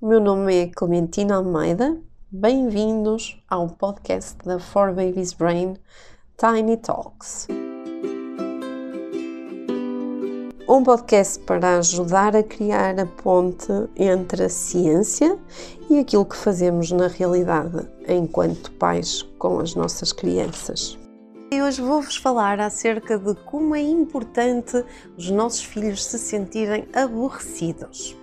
o meu nome é Clementina Almeida. Bem-vindos ao podcast da For Babies Brain Tiny Talks. Um podcast para ajudar a criar a ponte entre a ciência e aquilo que fazemos na realidade enquanto pais com as nossas crianças. E hoje vou-vos falar acerca de como é importante os nossos filhos se sentirem aborrecidos.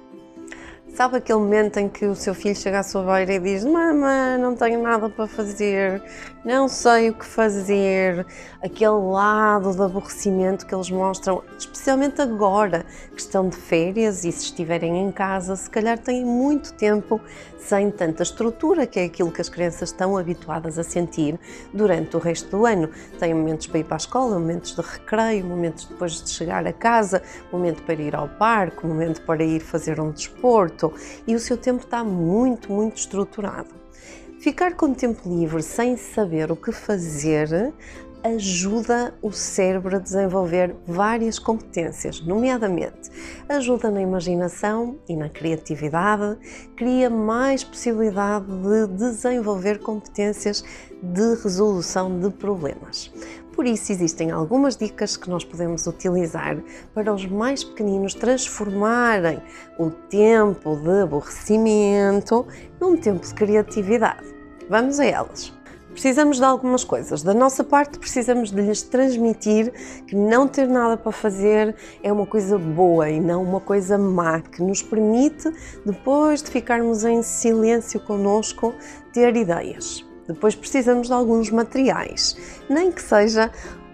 Sabe aquele momento em que o seu filho chega à sua beira e diz: Mamãe, não tenho nada para fazer, não sei o que fazer. Aquele lado de aborrecimento que eles mostram, especialmente agora que estão de férias e se estiverem em casa, se calhar têm muito tempo sem tanta estrutura, que é aquilo que as crianças estão habituadas a sentir durante o resto do ano. Têm momentos para ir para a escola, momentos de recreio, momentos depois de chegar a casa, momento para ir ao parque, momento para ir fazer um desporto e o seu tempo está muito, muito estruturado. Ficar com tempo livre sem saber o que fazer ajuda o cérebro a desenvolver várias competências, nomeadamente ajuda na imaginação e na criatividade, cria mais possibilidade de desenvolver competências de resolução de problemas. Por isso, existem algumas dicas que nós podemos utilizar para os mais pequeninos transformarem o tempo de aborrecimento num tempo de criatividade. Vamos a elas. Precisamos de algumas coisas. Da nossa parte, precisamos de lhes transmitir que não ter nada para fazer é uma coisa boa e não uma coisa má, que nos permite, depois de ficarmos em silêncio conosco, ter ideias. Depois precisamos de alguns materiais, nem que seja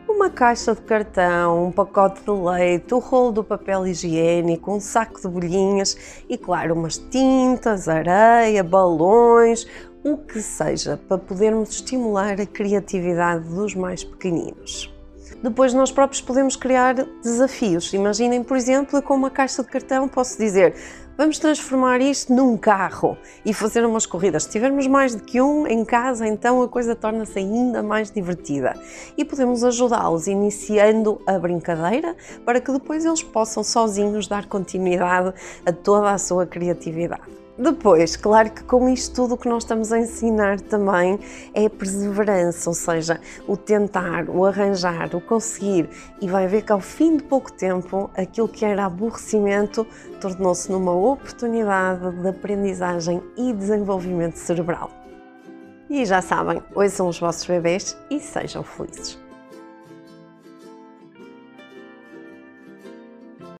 uma caixa de cartão, um pacote de leite, o rolo do papel higiênico, um saco de bolhinhas e, claro, umas tintas, areia, balões, o que seja, para podermos estimular a criatividade dos mais pequeninos. Depois nós próprios podemos criar desafios. Imaginem, por exemplo, com uma caixa de cartão posso dizer vamos transformar isto num carro e fazer umas corridas. Se tivermos mais de que um em casa, então a coisa torna-se ainda mais divertida. E podemos ajudá-los iniciando a brincadeira para que depois eles possam sozinhos dar continuidade a toda a sua criatividade. Depois, claro que com isto tudo o que nós estamos a ensinar também é a perseverança, ou seja, o tentar, o arranjar, o conseguir, e vai ver que ao fim de pouco tempo aquilo que era aborrecimento tornou-se numa oportunidade de aprendizagem e desenvolvimento cerebral. E já sabem, hoje são os vossos bebês e sejam felizes.